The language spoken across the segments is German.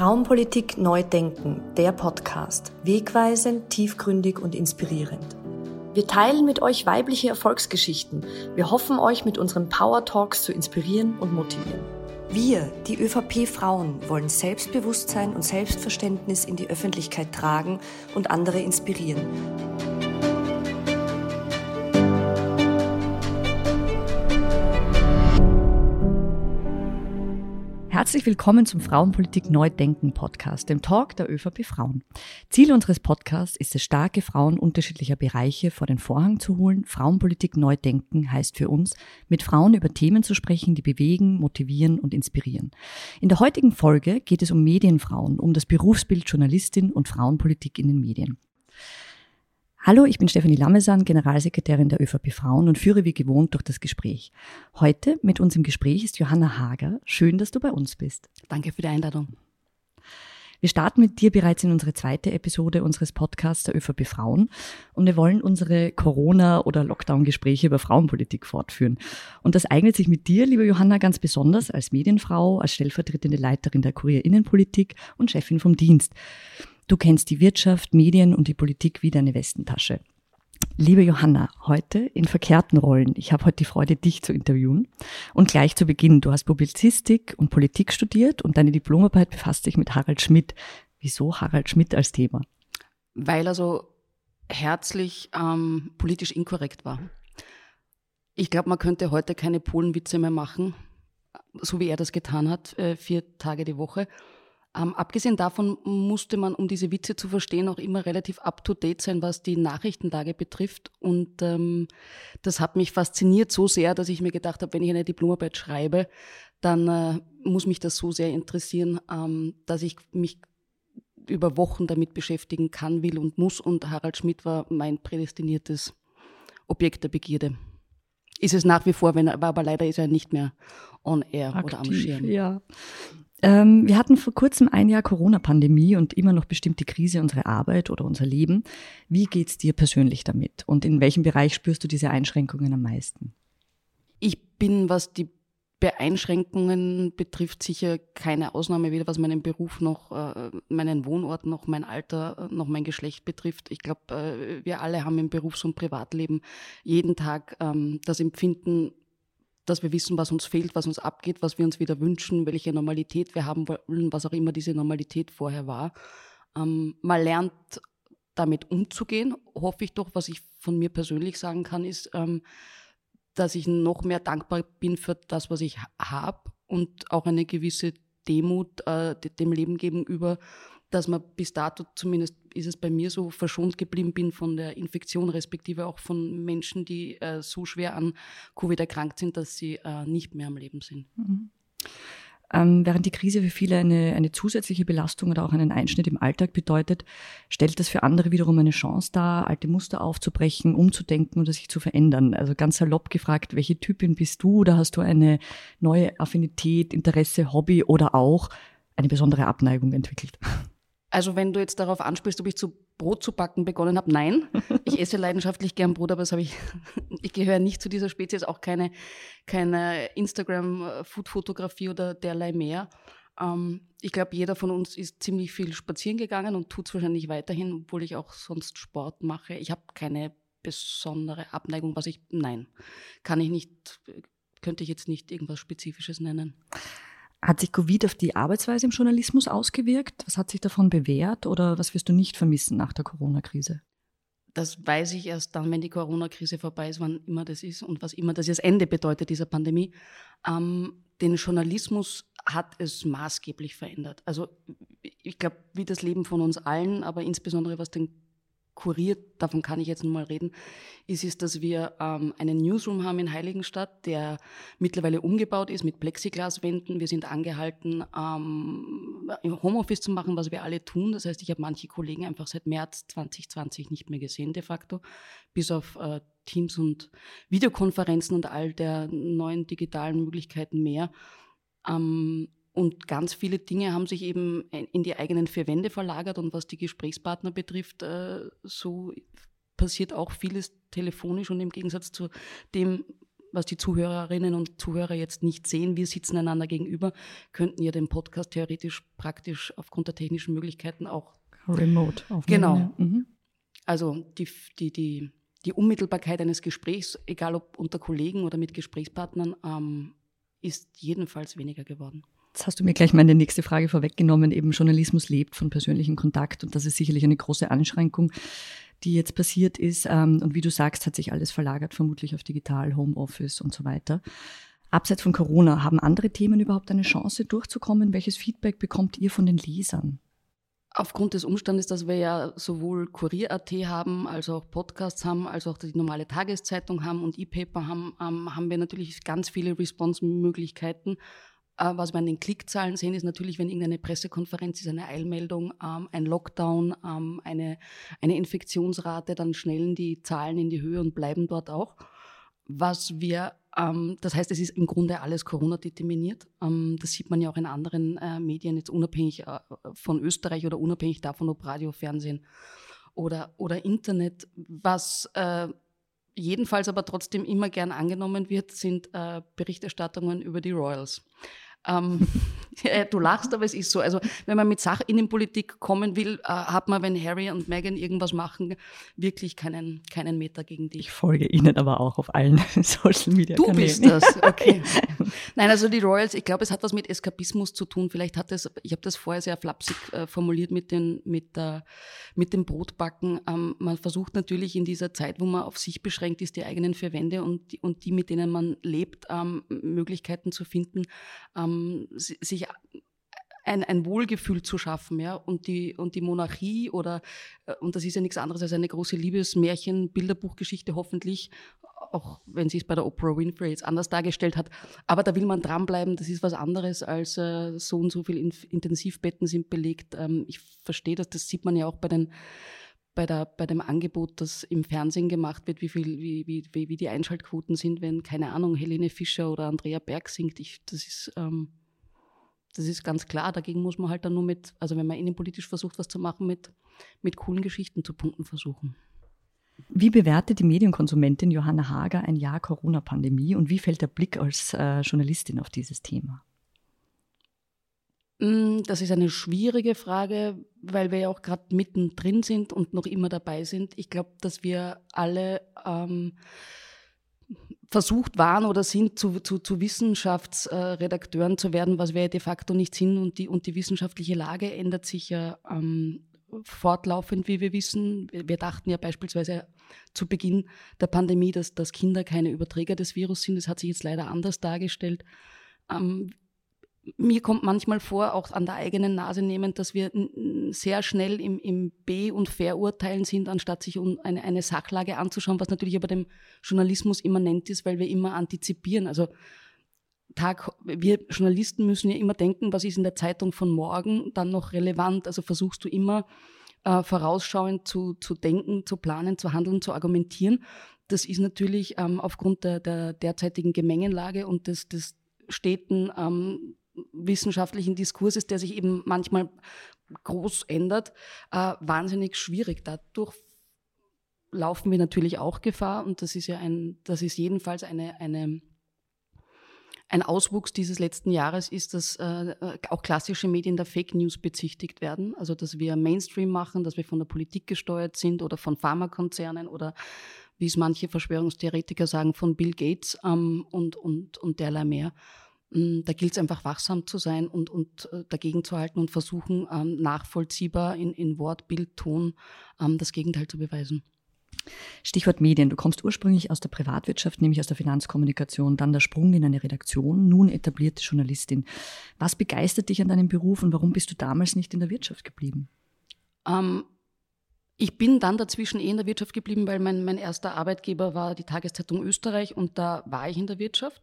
Frauenpolitik neu denken, der Podcast. Wegweisend, tiefgründig und inspirierend. Wir teilen mit euch weibliche Erfolgsgeschichten. Wir hoffen, euch mit unseren Power Talks zu inspirieren und motivieren. Wir, die ÖVP Frauen, wollen Selbstbewusstsein und Selbstverständnis in die Öffentlichkeit tragen und andere inspirieren. Herzlich willkommen zum Frauenpolitik Neudenken Podcast, dem Talk der ÖVP Frauen. Ziel unseres Podcasts ist es, starke Frauen unterschiedlicher Bereiche vor den Vorhang zu holen. Frauenpolitik Neudenken heißt für uns, mit Frauen über Themen zu sprechen, die bewegen, motivieren und inspirieren. In der heutigen Folge geht es um Medienfrauen, um das Berufsbild Journalistin und Frauenpolitik in den Medien. Hallo, ich bin Stefanie Lamesan, Generalsekretärin der ÖVP Frauen und führe wie gewohnt durch das Gespräch. Heute mit uns im Gespräch ist Johanna Hager. Schön, dass du bei uns bist. Danke für die Einladung. Wir starten mit dir bereits in unsere zweite Episode unseres Podcasts der ÖVP Frauen und wir wollen unsere Corona- oder Lockdown-Gespräche über Frauenpolitik fortführen. Und das eignet sich mit dir, liebe Johanna, ganz besonders als Medienfrau, als stellvertretende Leiterin der Kurier Innenpolitik und Chefin vom Dienst. Du kennst die Wirtschaft, Medien und die Politik wie deine Westentasche. Liebe Johanna, heute in verkehrten Rollen. Ich habe heute die Freude, dich zu interviewen. Und gleich zu Beginn, du hast Publizistik und Politik studiert und deine Diplomarbeit befasst sich mit Harald Schmidt. Wieso Harald Schmidt als Thema? Weil er so herzlich ähm, politisch inkorrekt war. Ich glaube, man könnte heute keine Polenwitze mehr machen, so wie er das getan hat, äh, vier Tage die Woche. Ähm, abgesehen davon musste man, um diese Witze zu verstehen, auch immer relativ up-to-date sein, was die Nachrichtenlage betrifft. Und ähm, das hat mich fasziniert so sehr, dass ich mir gedacht habe, wenn ich eine Diplomarbeit schreibe, dann äh, muss mich das so sehr interessieren, ähm, dass ich mich über Wochen damit beschäftigen kann, will und muss. Und Harald Schmidt war mein prädestiniertes Objekt der Begierde. Ist es nach wie vor, wenn er, aber leider ist er nicht mehr on air Aktiv, oder am Schirm. Ja. Ähm, wir hatten vor kurzem ein Jahr Corona-Pandemie und immer noch bestimmt die Krise unsere Arbeit oder unser Leben. Wie geht's dir persönlich damit? Und in welchem Bereich spürst du diese Einschränkungen am meisten? Ich bin, was die Beeinschränkungen betrifft, sicher keine Ausnahme, weder was meinen Beruf noch äh, meinen Wohnort noch mein Alter äh, noch mein Geschlecht betrifft. Ich glaube, äh, wir alle haben im Berufs- und Privatleben jeden Tag ähm, das Empfinden, dass wir wissen, was uns fehlt, was uns abgeht, was wir uns wieder wünschen, welche Normalität wir haben wollen, was auch immer diese Normalität vorher war. Ähm, man lernt damit umzugehen, hoffe ich doch. Was ich von mir persönlich sagen kann, ist, ähm, dass ich noch mehr dankbar bin für das, was ich habe und auch eine gewisse Demut äh, dem Leben gegenüber, dass man bis dato, zumindest ist es bei mir so, verschont geblieben bin von der Infektion, respektive auch von Menschen, die äh, so schwer an Covid erkrankt sind, dass sie äh, nicht mehr am Leben sind. Mhm. Ähm, während die Krise für viele eine, eine zusätzliche Belastung oder auch einen Einschnitt im Alltag bedeutet, stellt das für andere wiederum eine Chance dar, alte Muster aufzubrechen, umzudenken oder sich zu verändern. Also ganz salopp gefragt, welche Typin bist du oder hast du eine neue Affinität, Interesse, Hobby oder auch eine besondere Abneigung entwickelt? Also wenn du jetzt darauf anspielst, ob ich zu Brot zu backen begonnen habe, nein. Ich esse leidenschaftlich gern Brot, aber das habe ich, ich gehöre nicht zu dieser Spezies, auch keine, keine Instagram-Food-Fotografie oder derlei mehr. Ähm, ich glaube, jeder von uns ist ziemlich viel spazieren gegangen und tut es wahrscheinlich weiterhin, obwohl ich auch sonst Sport mache. Ich habe keine besondere Abneigung, was ich, nein, kann ich nicht, könnte ich jetzt nicht irgendwas Spezifisches nennen. Hat sich Covid auf die Arbeitsweise im Journalismus ausgewirkt? Was hat sich davon bewährt oder was wirst du nicht vermissen nach der Corona-Krise? Das weiß ich erst dann, wenn die Corona-Krise vorbei ist, wann immer das ist und was immer das jetzt Ende bedeutet dieser Pandemie. Ähm, den Journalismus hat es maßgeblich verändert. Also ich glaube, wie das Leben von uns allen, aber insbesondere was den kuriert, davon kann ich jetzt nur mal reden, ist es, dass wir ähm, einen Newsroom haben in Heiligenstadt, der mittlerweile umgebaut ist mit Plexiglaswänden. Wir sind angehalten, ähm, Homeoffice zu machen, was wir alle tun. Das heißt, ich habe manche Kollegen einfach seit März 2020 nicht mehr gesehen, de facto, bis auf äh, Teams und Videokonferenzen und all der neuen digitalen Möglichkeiten mehr. Ähm, und ganz viele Dinge haben sich eben in die eigenen vier Wände verlagert. Und was die Gesprächspartner betrifft, äh, so passiert auch vieles telefonisch. Und im Gegensatz zu dem, was die Zuhörerinnen und Zuhörer jetzt nicht sehen, wir sitzen einander gegenüber, könnten ja den Podcast theoretisch praktisch aufgrund der technischen Möglichkeiten auch remote aufnehmen. Genau. Mhm. Also die, die, die, die Unmittelbarkeit eines Gesprächs, egal ob unter Kollegen oder mit Gesprächspartnern, ähm, ist jedenfalls weniger geworden. Jetzt hast du mir gleich meine nächste Frage vorweggenommen. Eben Journalismus lebt von persönlichem Kontakt und das ist sicherlich eine große Anschränkung, die jetzt passiert ist. Ähm, und wie du sagst, hat sich alles verlagert, vermutlich auf digital, Homeoffice und so weiter. Abseits von Corona, haben andere Themen überhaupt eine Chance durchzukommen? Welches Feedback bekommt ihr von den Lesern? Aufgrund des Umstandes, dass wir ja sowohl Kurier.at haben, als auch Podcasts haben, als auch die normale Tageszeitung haben und E-Paper haben, ähm, haben wir natürlich ganz viele Response-Möglichkeiten. Äh, was wir an den Klickzahlen sehen, ist natürlich, wenn irgendeine Pressekonferenz ist, eine Eilmeldung, ähm, ein Lockdown, ähm, eine, eine Infektionsrate, dann schnellen die Zahlen in die Höhe und bleiben dort auch. Was wir ähm, das heißt, es ist im Grunde alles Corona-determiniert. Ähm, das sieht man ja auch in anderen äh, Medien, jetzt unabhängig äh, von Österreich oder unabhängig davon, ob Radio, Fernsehen oder, oder Internet. Was äh, jedenfalls aber trotzdem immer gern angenommen wird, sind äh, Berichterstattungen über die Royals. Ähm, du lachst, aber es ist so. Also wenn man mit Sachinnenpolitik kommen will, äh, hat man, wenn Harry und Meghan irgendwas machen, wirklich keinen, keinen Meter gegen dich. Ich folge ihnen aber auch auf allen Social Media. Du bist das, okay. Nein, also die Royals, ich glaube, es hat was mit Eskapismus zu tun. Vielleicht hat es, ich habe das vorher sehr flapsig äh, formuliert mit, den, mit, äh, mit dem Brotbacken. Ähm, man versucht natürlich in dieser Zeit, wo man auf sich beschränkt ist, die eigenen vier Wände und die, und die mit denen man lebt, ähm, Möglichkeiten zu finden, ähm, sich ein, ein Wohlgefühl zu schaffen, ja, und die, und die Monarchie oder, äh, und das ist ja nichts anderes als eine große Liebesmärchen, Bilderbuchgeschichte hoffentlich, auch wenn sie es bei der Oprah Winfrey jetzt anders dargestellt hat. Aber da will man dranbleiben, das ist was anderes als äh, so und so viele Intensivbetten sind belegt. Ähm, ich verstehe das, das sieht man ja auch bei den bei, der, bei dem Angebot, das im Fernsehen gemacht wird, wie, viel, wie, wie, wie die Einschaltquoten sind, wenn, keine Ahnung, Helene Fischer oder Andrea Berg singt. Ich, das ist ähm, das ist ganz klar. Dagegen muss man halt dann nur mit, also wenn man innenpolitisch versucht, was zu machen, mit, mit coolen Geschichten zu punkten versuchen. Wie bewertet die Medienkonsumentin Johanna Hager ein Jahr Corona-Pandemie und wie fällt der Blick als äh, Journalistin auf dieses Thema? Mm, das ist eine schwierige Frage, weil wir ja auch gerade mittendrin sind und noch immer dabei sind. Ich glaube, dass wir alle ähm, versucht waren oder sind, zu, zu, zu Wissenschaftsredakteuren zu werden, was wir de facto nicht sind. Und die, und die wissenschaftliche Lage ändert sich ja ähm, fortlaufend, wie wir wissen. Wir dachten ja beispielsweise zu Beginn der Pandemie, dass, dass Kinder keine Überträger des Virus sind. Das hat sich jetzt leider anders dargestellt. Ähm, mir kommt manchmal vor, auch an der eigenen Nase nehmend, dass wir sehr schnell im, im B- und Verurteilen sind, anstatt sich eine, eine Sachlage anzuschauen, was natürlich aber dem Journalismus immanent ist, weil wir immer antizipieren. Also Tag, wir Journalisten müssen ja immer denken, was ist in der Zeitung von morgen dann noch relevant. Also versuchst du immer äh, vorausschauend zu, zu denken, zu planen, zu handeln, zu argumentieren. Das ist natürlich ähm, aufgrund der, der derzeitigen Gemengenlage und des, des steten ähm, wissenschaftlichen Diskurses, der sich eben manchmal groß ändert, äh, wahnsinnig schwierig. Dadurch laufen wir natürlich auch Gefahr und das ist ja ein, das ist jedenfalls eine, eine, ein Auswuchs dieses letzten Jahres ist, dass äh, auch klassische Medien der Fake News bezichtigt werden. Also dass wir Mainstream machen, dass wir von der Politik gesteuert sind oder von Pharmakonzernen oder wie es manche Verschwörungstheoretiker sagen, von Bill Gates ähm, und, und, und derlei mehr. Mm, da gilt es einfach wachsam zu sein und, und äh, dagegen zu halten und versuchen, ähm, nachvollziehbar in, in Wort, Bild, Ton ähm, das Gegenteil zu beweisen. Stichwort Medien. Du kommst ursprünglich aus der Privatwirtschaft, nämlich aus der Finanzkommunikation, dann der Sprung in eine Redaktion, nun etablierte Journalistin. Was begeistert dich an deinem Beruf und warum bist du damals nicht in der Wirtschaft geblieben? Ähm, ich bin dann dazwischen eh in der Wirtschaft geblieben, weil mein, mein erster Arbeitgeber war die Tageszeitung Österreich und da war ich in der Wirtschaft.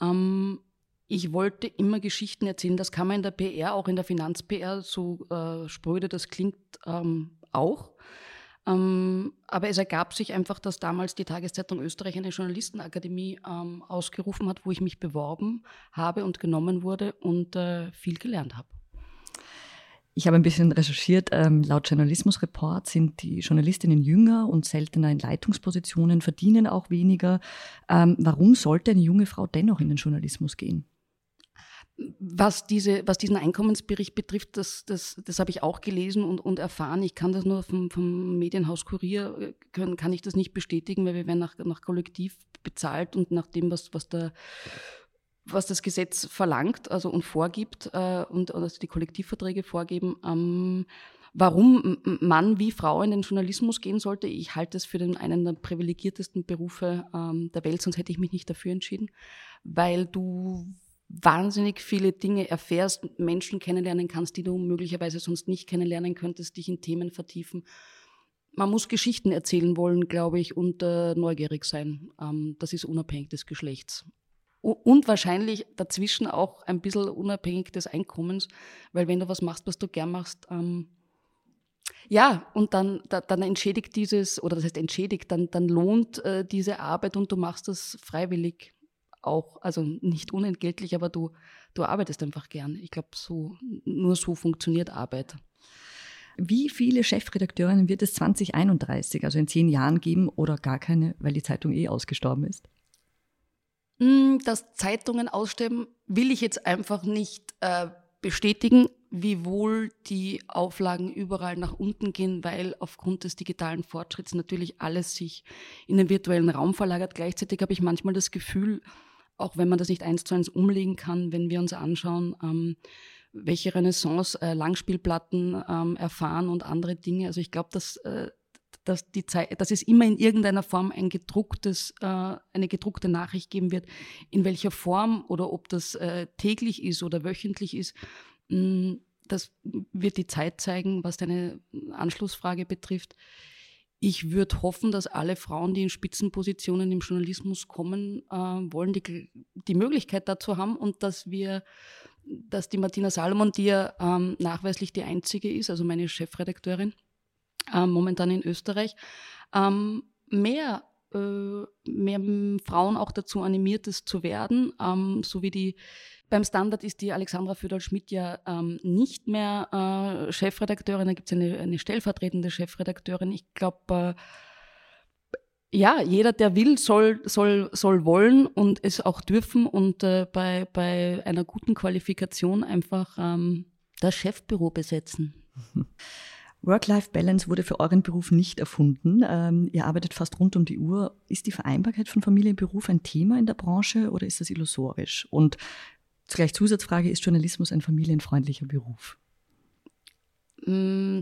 Ähm, ich wollte immer Geschichten erzählen. Das kann man in der PR, auch in der Finanz-PR, so äh, spröde das klingt, ähm, auch. Ähm, aber es ergab sich einfach, dass damals die Tageszeitung Österreich eine Journalistenakademie ähm, ausgerufen hat, wo ich mich beworben habe und genommen wurde und äh, viel gelernt habe. Ich habe ein bisschen recherchiert. Ähm, laut Journalismusreport sind die Journalistinnen jünger und seltener in Leitungspositionen, verdienen auch weniger. Ähm, warum sollte eine junge Frau dennoch in den Journalismus gehen? Was, diese, was diesen Einkommensbericht betrifft, das, das, das habe ich auch gelesen und, und erfahren. Ich kann das nur vom, vom Medienhaus Kurier, äh, können, kann ich das nicht bestätigen, weil wir werden nach, nach Kollektiv bezahlt und nach dem, was, was, der, was das Gesetz verlangt also und vorgibt äh, und also die Kollektivverträge vorgeben. Ähm, warum Mann wie Frau in den Journalismus gehen sollte, ich halte es für den, einen der privilegiertesten Berufe ähm, der Welt, sonst hätte ich mich nicht dafür entschieden, weil du wahnsinnig viele Dinge erfährst, Menschen kennenlernen kannst, die du möglicherweise sonst nicht kennenlernen könntest, dich in Themen vertiefen. Man muss Geschichten erzählen wollen, glaube ich, und äh, neugierig sein. Ähm, das ist unabhängig des Geschlechts. Und wahrscheinlich dazwischen auch ein bisschen unabhängig des Einkommens, weil wenn du was machst, was du gern machst, ähm, ja, und dann, da, dann entschädigt dieses, oder das heißt entschädigt, dann, dann lohnt äh, diese Arbeit und du machst das freiwillig auch, also nicht unentgeltlich, aber du, du arbeitest einfach gern. Ich glaube, so, nur so funktioniert Arbeit. Wie viele Chefredakteurinnen wird es 2031, also in zehn Jahren geben oder gar keine, weil die Zeitung eh ausgestorben ist? Hm, dass Zeitungen aussterben, will ich jetzt einfach nicht äh, bestätigen, wiewohl die Auflagen überall nach unten gehen, weil aufgrund des digitalen Fortschritts natürlich alles sich in den virtuellen Raum verlagert. Gleichzeitig habe ich manchmal das Gefühl, auch wenn man das nicht eins zu eins umlegen kann, wenn wir uns anschauen, ähm, welche Renaissance äh, Langspielplatten ähm, erfahren und andere Dinge. Also ich glaube, dass, äh, dass, die Zeit, dass es immer in irgendeiner Form ein gedrucktes, äh, eine gedruckte Nachricht geben wird, in welcher Form oder ob das äh, täglich ist oder wöchentlich ist. Mh, mm, das wird die Zeit zeigen, was deine Anschlussfrage betrifft. Ich würde hoffen, dass alle Frauen, die in Spitzenpositionen im Journalismus kommen äh, wollen, die, die Möglichkeit dazu haben und dass wir, dass die Martina Salomon, die ja ähm, nachweislich die einzige ist, also meine Chefredakteurin, äh, momentan in Österreich, ähm, mehr äh, mehr Frauen auch dazu animiert, es zu werden, ähm, so wie die beim Standard ist die Alexandra Föderl-Schmidt ja ähm, nicht mehr äh, Chefredakteurin, da gibt es eine, eine, stellvertretende Chefredakteurin. Ich glaube, äh, ja, jeder, der will, soll, soll, soll wollen und es auch dürfen und äh, bei, bei einer guten Qualifikation einfach ähm, das Chefbüro besetzen. Work-Life-Balance wurde für euren Beruf nicht erfunden. Ähm, ihr arbeitet fast rund um die Uhr. Ist die Vereinbarkeit von Familie und Beruf ein Thema in der Branche oder ist das illusorisch? Und Gleich Zusatzfrage, ist Journalismus ein familienfreundlicher Beruf? Mm,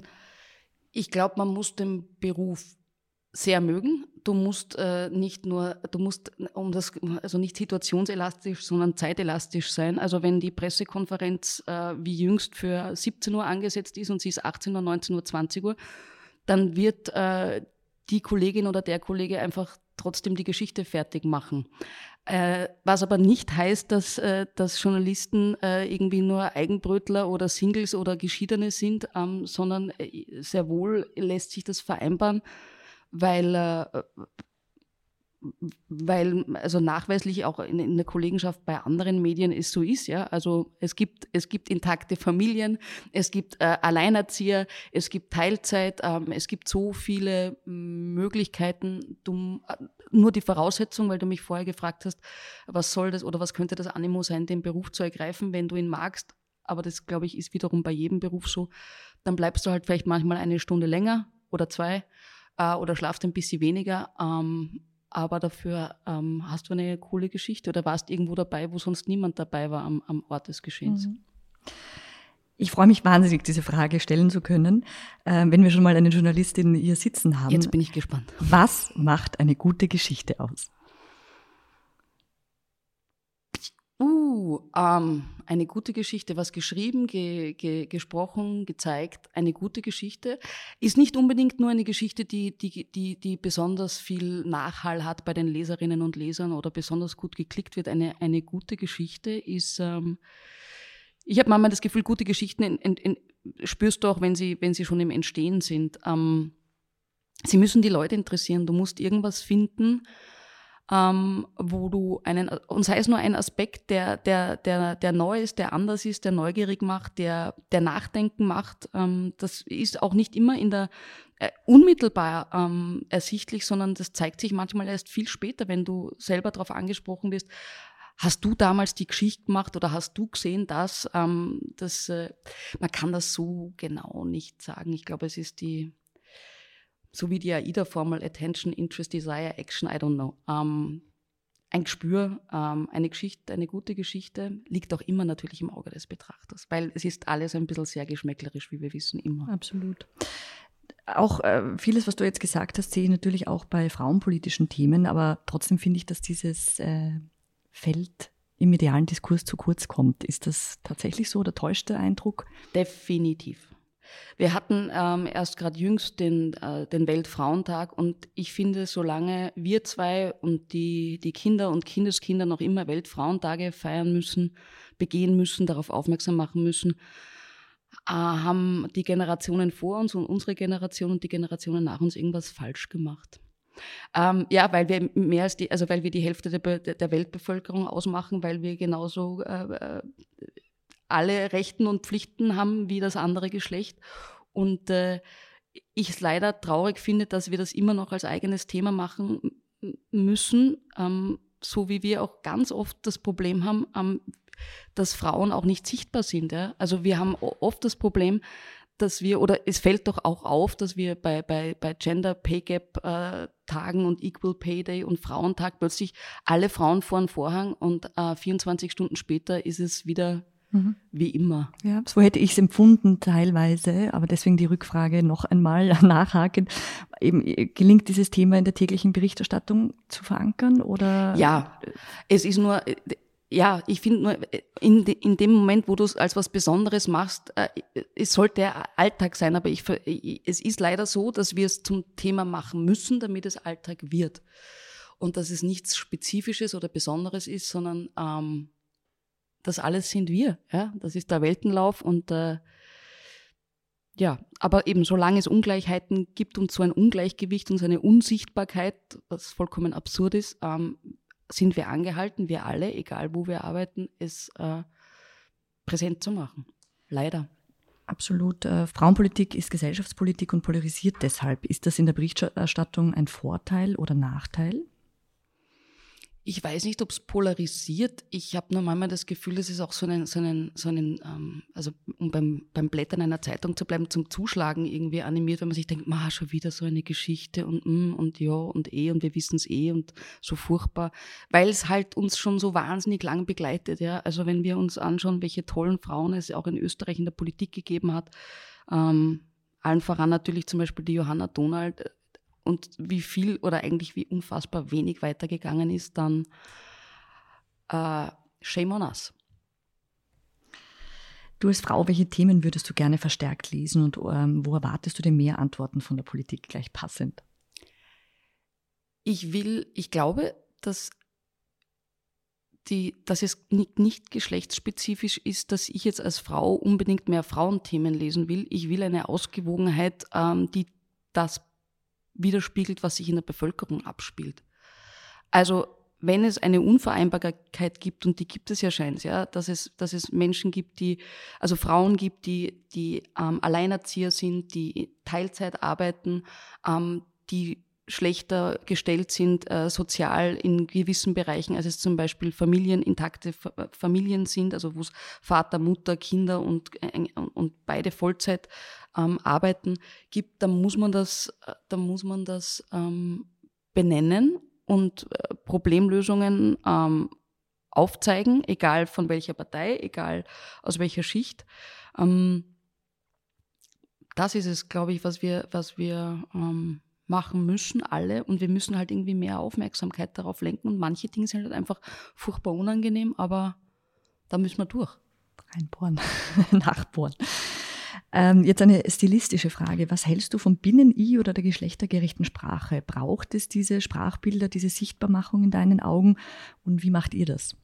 ich glaube, man muss den Beruf sehr mögen. Du musst äh, nicht nur, du musst um das, also nicht situationselastisch, sondern zeitelastisch sein. Also wenn die Pressekonferenz äh, wie jüngst für 17 Uhr angesetzt ist und sie ist 18 Uhr, 19 Uhr, 20 Uhr, dann wird äh, die Kollegin oder der Kollege einfach trotzdem die Geschichte fertig machen. Äh, was aber nicht heißt, dass, äh, dass Journalisten äh, irgendwie nur Eigenbrötler oder Singles oder Geschiedene sind, ähm, sondern äh, sehr wohl lässt sich das vereinbaren, weil äh, weil also nachweislich auch in, in, der Kollegenschaft bei anderen Medien es so ist, ja. Also es gibt es gibt intakte Familien, es gibt äh, Alleinerzieher, es gibt Teilzeit, ähm, es gibt so viele Möglichkeiten. Du, äh, nur die Voraussetzung, weil du mich vorher gefragt hast, was soll das oder was könnte das Animo sein, den Beruf zu ergreifen, wenn du ihn magst. Aber das glaube ich ist wiederum bei jedem Beruf so. Dann bleibst du halt vielleicht manchmal eine Stunde länger oder zwei äh, oder schlafst ein bisschen weniger. Ähm, aber dafür ähm, hast du eine coole Geschichte oder warst irgendwo dabei, wo sonst niemand dabei war am, am Ort des Geschehens. Mhm. Ich freue mich wahnsinnig, diese Frage stellen zu können, äh, wenn wir schon mal eine Journalistin hier sitzen haben. Jetzt bin ich gespannt. Was macht eine gute Geschichte aus? Ähm, eine gute Geschichte, was geschrieben, ge, ge, gesprochen, gezeigt, eine gute Geschichte ist nicht unbedingt nur eine Geschichte, die, die, die, die besonders viel Nachhall hat bei den Leserinnen und Lesern oder besonders gut geklickt wird. Eine, eine gute Geschichte ist, ähm, ich habe manchmal das Gefühl, gute Geschichten in, in, in, spürst du auch, wenn sie, wenn sie schon im Entstehen sind. Ähm, sie müssen die Leute interessieren. Du musst irgendwas finden, ähm, wo du einen, und sei es nur ein Aspekt, der, der, der, der neu ist, der anders ist, der neugierig macht, der, der Nachdenken macht. Ähm, das ist auch nicht immer in der äh, unmittelbar ähm, ersichtlich, sondern das zeigt sich manchmal erst viel später, wenn du selber darauf angesprochen wirst. Hast du damals die Geschichte gemacht oder hast du gesehen, dass ähm, das, äh, man kann das so genau nicht sagen. Ich glaube, es ist die, so wie die AIDA-Formel Attention, Interest, Desire, Action, I don't know. Ähm, ein Gespür, ähm, eine Geschichte, eine gute Geschichte liegt auch immer natürlich im Auge des Betrachters, weil es ist alles ein bisschen sehr geschmäcklerisch, wie wir wissen, immer. Absolut. Auch äh, vieles, was du jetzt gesagt hast, sehe ich natürlich auch bei frauenpolitischen Themen, aber trotzdem finde ich, dass dieses äh, Feld im medialen Diskurs zu kurz kommt. Ist das tatsächlich so oder täuscht der Eindruck? Definitiv. Wir hatten ähm, erst gerade jüngst den, äh, den Weltfrauentag und ich finde, solange wir zwei und die, die Kinder und Kindeskinder noch immer Weltfrauentage feiern müssen, begehen müssen, darauf aufmerksam machen müssen, äh, haben die Generationen vor uns und unsere Generation und die Generationen nach uns irgendwas falsch gemacht. Ähm, ja, weil wir mehr als die, also weil wir die Hälfte der, der Weltbevölkerung ausmachen, weil wir genauso äh, äh alle Rechten und Pflichten haben wie das andere Geschlecht. Und äh, ich es leider traurig finde, dass wir das immer noch als eigenes Thema machen müssen, ähm, so wie wir auch ganz oft das Problem haben, ähm, dass Frauen auch nicht sichtbar sind. Ja? Also wir haben oft das Problem, dass wir, oder es fällt doch auch auf, dass wir bei, bei, bei Gender Pay Gap äh, Tagen und Equal Pay Day und Frauentag plötzlich alle Frauen vor den Vorhang und äh, 24 Stunden später ist es wieder Mhm. Wie immer. Ja, so hätte ich es empfunden teilweise, aber deswegen die Rückfrage noch einmal nachhaken. Eben, gelingt dieses Thema in der täglichen Berichterstattung zu verankern oder? Ja, es ist nur, ja, ich finde nur, in, in dem Moment, wo du es als was Besonderes machst, äh, es sollte Alltag sein, aber ich, es ist leider so, dass wir es zum Thema machen müssen, damit es Alltag wird. Und dass es nichts Spezifisches oder Besonderes ist, sondern ähm, das alles sind wir. Ja? Das ist der Weltenlauf und äh, ja, aber eben solange es Ungleichheiten gibt und so ein Ungleichgewicht und so eine Unsichtbarkeit, was vollkommen absurd ist, ähm, sind wir angehalten, wir alle, egal wo wir arbeiten, es äh, präsent zu machen. Leider. Absolut. Äh, Frauenpolitik ist Gesellschaftspolitik und polarisiert deshalb. Ist das in der Berichterstattung ein Vorteil oder Nachteil? Ich weiß nicht, ob es polarisiert. Ich habe nur manchmal das Gefühl, dass es auch so einen, so einen, so einen ähm, also um beim, beim Blättern einer Zeitung zu bleiben, zum Zuschlagen irgendwie animiert, wenn man sich denkt, ma, schon wieder so eine Geschichte und mm, und ja und eh und wir wissen es eh und so furchtbar, weil es halt uns schon so wahnsinnig lang begleitet. Ja? Also wenn wir uns anschauen, welche tollen Frauen es auch in Österreich in der Politik gegeben hat, ähm, allen voran natürlich zum Beispiel die Johanna Donald, und wie viel oder eigentlich wie unfassbar wenig weitergegangen ist, dann äh, shame on us. Du als Frau, welche Themen würdest du gerne verstärkt lesen und ähm, wo erwartest du denn mehr Antworten von der Politik gleich passend? Ich will, ich glaube, dass, die, dass es nicht, nicht geschlechtsspezifisch ist, dass ich jetzt als Frau unbedingt mehr Frauenthemen lesen will. Ich will eine Ausgewogenheit, ähm, die das widerspiegelt, was sich in der Bevölkerung abspielt. Also wenn es eine Unvereinbarkeit gibt, und die gibt es ja scheint, ja, dass es, dass es Menschen gibt, die, also Frauen gibt, die, die ähm, Alleinerzieher sind, die Teilzeit arbeiten, ähm, die schlechter gestellt sind äh, sozial in gewissen Bereichen, als es zum Beispiel Familien, intakte Familien sind, also wo es Vater, Mutter, Kinder und, äh, und beide Vollzeit ähm, arbeiten gibt, dann muss man das, äh, dann muss man das ähm, benennen und äh, Problemlösungen ähm, aufzeigen, egal von welcher Partei, egal aus welcher Schicht. Ähm, das ist es, glaube ich, was wir, was wir ähm, machen müssen, alle. Und wir müssen halt irgendwie mehr Aufmerksamkeit darauf lenken. Und manche Dinge sind halt einfach furchtbar unangenehm, aber da müssen wir durch. Reinbohren, nachbohren. Ähm, jetzt eine stilistische Frage. Was hältst du vom Binnen-I oder der geschlechtergerechten Sprache? Braucht es diese Sprachbilder, diese Sichtbarmachung in deinen Augen? Und wie macht ihr das?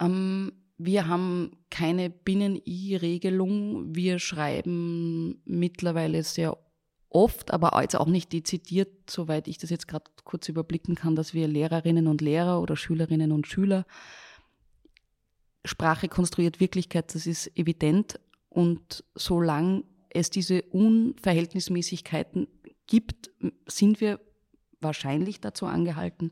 Ähm, wir haben keine Binnen-I-Regelung. Wir schreiben mittlerweile sehr oft, aber jetzt auch nicht dezidiert, soweit ich das jetzt gerade kurz überblicken kann, dass wir Lehrerinnen und Lehrer oder Schülerinnen und Schüler Sprache konstruiert Wirklichkeit, das ist evident. Und solange es diese Unverhältnismäßigkeiten gibt, sind wir wahrscheinlich dazu angehalten,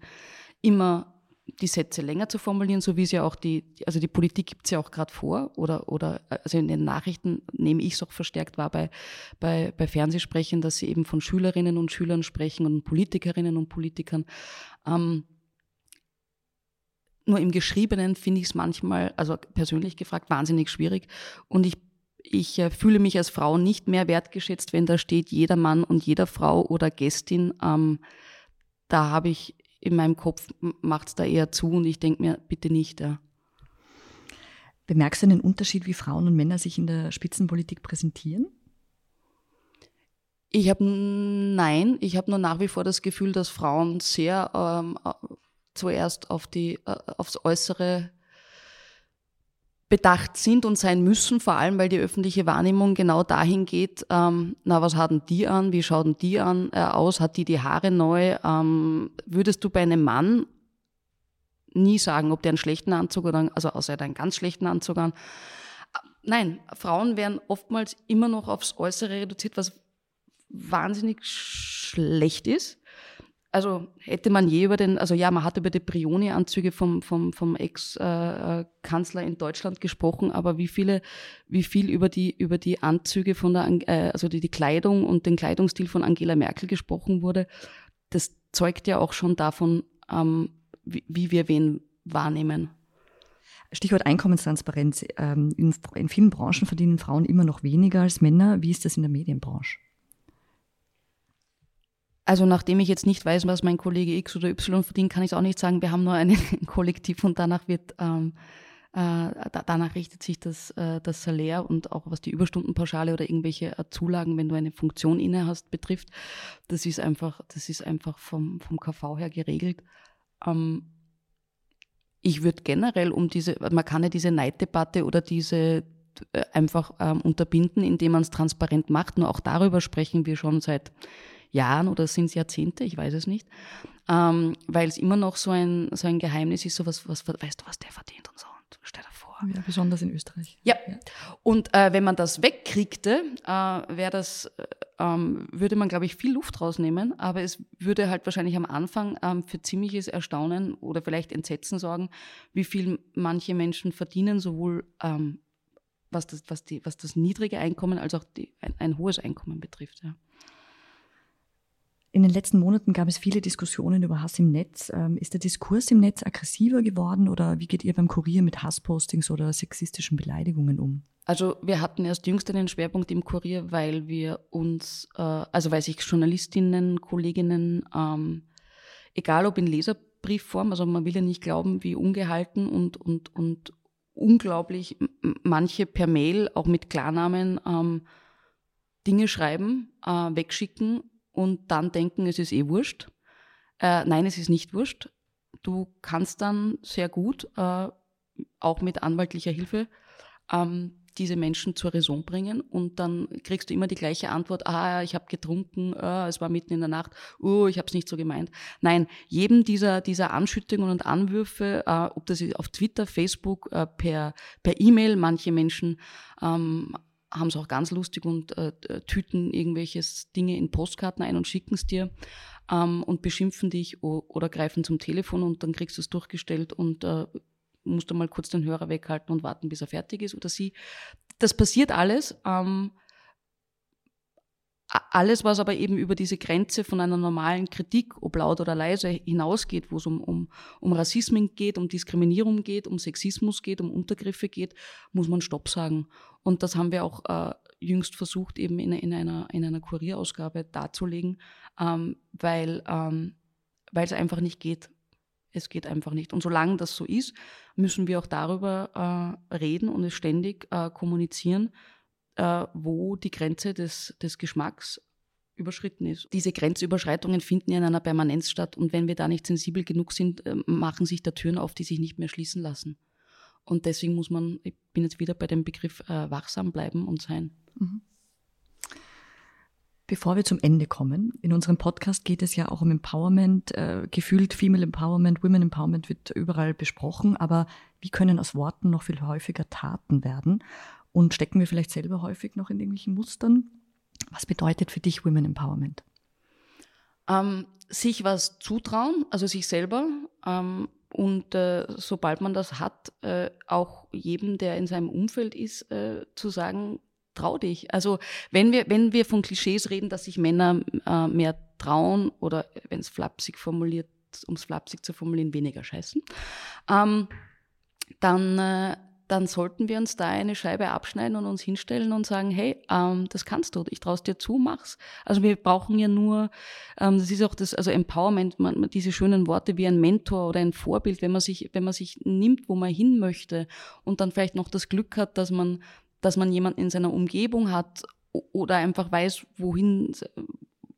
immer die Sätze länger zu formulieren, so wie es ja auch die, also die Politik gibt es ja auch gerade vor oder, oder also in den Nachrichten nehme ich es auch verstärkt wahr bei, bei, bei Fernsehsprechen, dass sie eben von Schülerinnen und Schülern sprechen und Politikerinnen und Politikern. Ähm, nur im Geschriebenen finde ich es manchmal, also persönlich gefragt, wahnsinnig schwierig. Und ich, ich äh, fühle mich als Frau nicht mehr wertgeschätzt, wenn da steht, jeder Mann und jeder Frau oder Gästin. Ähm, da habe ich in meinem Kopf, macht es da eher zu und ich denke mir, bitte nicht. Ja. Bemerkst du einen Unterschied, wie Frauen und Männer sich in der Spitzenpolitik präsentieren? Ich habe nein, ich habe nur nach wie vor das Gefühl, dass Frauen sehr ähm, zuerst auf die, äh, aufs Äußere bedacht sind und sein müssen, vor allem weil die öffentliche Wahrnehmung genau dahin geht, ähm, na, was hatten die an, wie schauten die an äh, aus, hat die die Haare neu, ähm, würdest du bei einem Mann nie sagen, ob der einen schlechten Anzug oder, also außer einen ganz schlechten Anzug an. Nein, Frauen werden oftmals immer noch aufs Äußere reduziert, was wahnsinnig schlecht ist also hätte man je über den, also ja, man hat über die Brioni-Anzüge vom, vom, vom Ex-Kanzler in Deutschland gesprochen, aber wie viele, wie viel über die, über die Anzüge von der, äh, also die, die Kleidung und den Kleidungsstil von Angela Merkel gesprochen wurde, das zeugt ja auch schon davon, ähm, wie, wie wir wen wahrnehmen. Stichwort Einkommenstransparenz. Ähm, in vielen Branchen verdienen Frauen immer noch weniger als Männer. Wie ist das in der Medienbranche? Also nachdem ich jetzt nicht weiß, was mein Kollege X oder Y verdient, kann ich auch nicht sagen. Wir haben nur ein Kollektiv und danach wird ähm, äh, danach richtet sich das, äh, das Salär und auch was die Überstundenpauschale oder irgendwelche äh, Zulagen, wenn du eine Funktion inne hast, betrifft. Das ist einfach, das ist einfach vom, vom KV her geregelt. Ähm, ich würde generell um diese, man kann ja diese Neiddebatte oder diese äh, einfach ähm, unterbinden, indem man es transparent macht. Nur auch darüber sprechen wir schon seit Jahren oder sind es Jahrzehnte, ich weiß es nicht, ähm, weil es immer noch so ein, so ein Geheimnis ist, so was, was, weißt du, was der verdient und so. Und stell dir vor. Ja, besonders in Österreich. Ja. ja. Und äh, wenn man das wegkriegte, äh, wäre das, äh, ähm, würde man, glaube ich, viel Luft rausnehmen, aber es würde halt wahrscheinlich am Anfang ähm, für ziemliches Erstaunen oder vielleicht Entsetzen sorgen, wie viel manche Menschen verdienen, sowohl ähm, was das, was, die, was das niedrige Einkommen als auch die, ein, ein hohes Einkommen betrifft. Ja. In den letzten Monaten gab es viele Diskussionen über Hass im Netz. Ähm, ist der Diskurs im Netz aggressiver geworden oder wie geht ihr beim Kurier mit Hasspostings oder sexistischen Beleidigungen um? Also wir hatten erst jüngst einen Schwerpunkt im Kurier, weil wir uns, äh, also weil sich Journalistinnen, Kolleginnen, ähm, egal ob in Leserbriefform, also man will ja nicht glauben, wie ungehalten und, und, und unglaublich manche per Mail auch mit Klarnamen ähm, Dinge schreiben, äh, wegschicken und dann denken, es ist eh wurscht. Äh, nein, es ist nicht wurscht. Du kannst dann sehr gut, äh, auch mit anwaltlicher Hilfe, ähm, diese Menschen zur Raison bringen und dann kriegst du immer die gleiche Antwort, ah, ich habe getrunken, ah, es war mitten in der Nacht, oh, ich habe es nicht so gemeint. Nein, jedem dieser, dieser Anschüttungen und Anwürfe, äh, ob das auf Twitter, Facebook, äh, per E-Mail, manche Menschen ähm, haben es auch ganz lustig und äh, tüten irgendwelches Dinge in Postkarten ein und schicken es dir ähm, und beschimpfen dich oder greifen zum Telefon und dann kriegst du es durchgestellt und äh, musst du mal kurz den Hörer weghalten und warten, bis er fertig ist oder sie. Das passiert alles. Ähm, alles, was aber eben über diese Grenze von einer normalen Kritik, ob laut oder leise, hinausgeht, wo es um, um, um Rassismen geht, um Diskriminierung geht, um Sexismus geht, um Untergriffe geht, muss man Stopp sagen. Und das haben wir auch äh, jüngst versucht, eben in, in, einer, in einer Kurierausgabe darzulegen, ähm, weil ähm, es einfach nicht geht. Es geht einfach nicht. Und solange das so ist, müssen wir auch darüber äh, reden und es ständig äh, kommunizieren, äh, wo die Grenze des, des Geschmacks überschritten ist. Diese Grenzüberschreitungen finden in einer Permanenz statt und wenn wir da nicht sensibel genug sind, äh, machen sich da Türen auf, die sich nicht mehr schließen lassen. Und deswegen muss man, ich bin jetzt wieder bei dem Begriff äh, wachsam bleiben und sein. Mhm. Bevor wir zum Ende kommen, in unserem Podcast geht es ja auch um Empowerment, äh, gefühlt Female Empowerment, Women Empowerment wird überall besprochen, aber wie können aus Worten noch viel häufiger Taten werden? Und stecken wir vielleicht selber häufig noch in irgendwelchen Mustern? Was bedeutet für dich Women Empowerment? Ähm, sich was zutrauen, also sich selber. Ähm, und äh, sobald man das hat, äh, auch jedem, der in seinem Umfeld ist, äh, zu sagen, trau dich. Also wenn wir, wenn wir von Klischees reden, dass sich Männer äh, mehr trauen oder wenn es flapsig formuliert, um es flapsig zu formulieren, weniger scheißen, ähm, dann, äh, dann sollten wir uns da eine Scheibe abschneiden und uns hinstellen und sagen, hey, ähm, das kannst du, ich traue dir zu, mach's. Also wir brauchen ja nur, ähm, das ist auch das, also Empowerment, man, diese schönen Worte wie ein Mentor oder ein Vorbild, wenn man sich, wenn man sich nimmt, wo man hin möchte und dann vielleicht noch das Glück hat, dass man dass man jemanden in seiner Umgebung hat oder einfach weiß, wohin,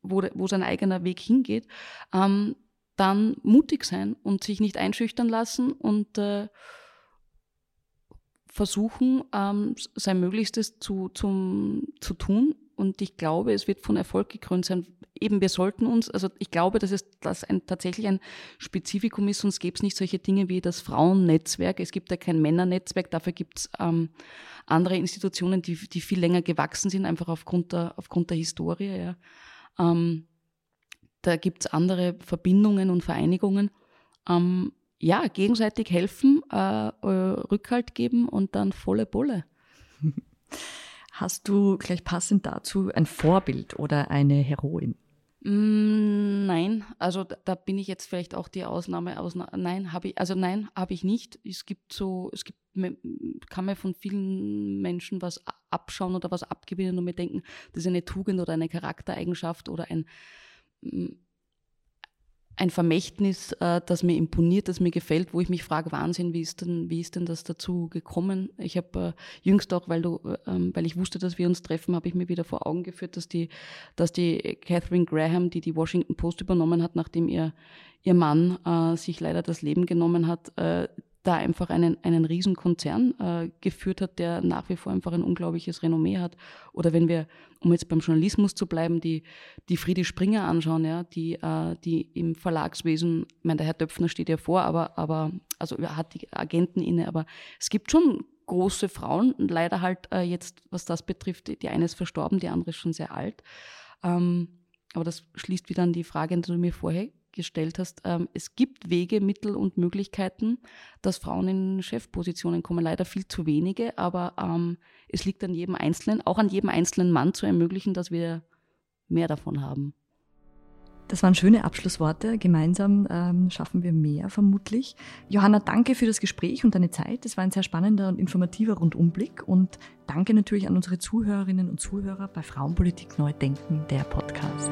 wo, wo sein eigener Weg hingeht, ähm, dann mutig sein und sich nicht einschüchtern lassen und äh, versuchen, ähm, sein Möglichstes zu, zum, zu tun. Und ich glaube, es wird von Erfolg gekrönt sein. Eben, wir sollten uns, also ich glaube, dass es das ein, tatsächlich ein Spezifikum ist, sonst gäbe es nicht solche Dinge wie das Frauennetzwerk. Es gibt ja kein Männernetzwerk, dafür gibt es ähm, andere Institutionen, die, die viel länger gewachsen sind, einfach aufgrund der, aufgrund der Historie. Ja. Ähm, da gibt es andere Verbindungen und Vereinigungen. Ähm, ja, gegenseitig helfen, äh, äh, Rückhalt geben und dann volle Bulle. Hast du gleich passend dazu ein Vorbild oder eine Heroin? Mm, nein, also da, bin ich jetzt vielleicht auch die Ausnahme. Ausna nein, habe ich, also nein, habe ich nicht. Es gibt so, es gibt, kann mir von vielen Menschen was abschauen oder was abgewinnen und mir denken, das ist eine Tugend oder eine Charaktereigenschaft oder ein, mm, ein Vermächtnis, äh, das mir imponiert, das mir gefällt, wo ich mich frage, Wahnsinn, wie ist denn, wie ist denn das dazu gekommen? Ich habe äh, jüngst auch, weil du, äh, ähm, weil ich wusste, dass wir uns treffen, habe ich mir wieder vor Augen geführt, dass die, dass die Catherine Graham, die die Washington Post übernommen hat, nachdem ihr ihr Mann äh, sich leider das Leben genommen hat, äh, da einfach einen, einen Riesenkonzern äh, geführt hat, der nach wie vor einfach ein unglaubliches Renommee hat. Oder wenn wir, um jetzt beim Journalismus zu bleiben, die, die Friede Springer anschauen, ja, die, äh, die im Verlagswesen, ich meine, der Herr Döpfner steht ja vor, aber, aber also er hat die Agenten inne, aber es gibt schon große Frauen, leider halt äh, jetzt, was das betrifft, die, die eine ist verstorben, die andere ist schon sehr alt. Ähm, aber das schließt wieder an die Frage, die du mir vorher gestellt hast, ähm, es gibt Wege, Mittel und Möglichkeiten, dass Frauen in Chefpositionen kommen. Leider viel zu wenige, aber ähm, es liegt an jedem Einzelnen, auch an jedem einzelnen Mann zu ermöglichen, dass wir mehr davon haben. Das waren schöne Abschlussworte. Gemeinsam ähm, schaffen wir mehr, vermutlich. Johanna, danke für das Gespräch und deine Zeit. Es war ein sehr spannender und informativer Rundumblick. Und danke natürlich an unsere Zuhörerinnen und Zuhörer bei Frauenpolitik Neu Denken, der Podcast.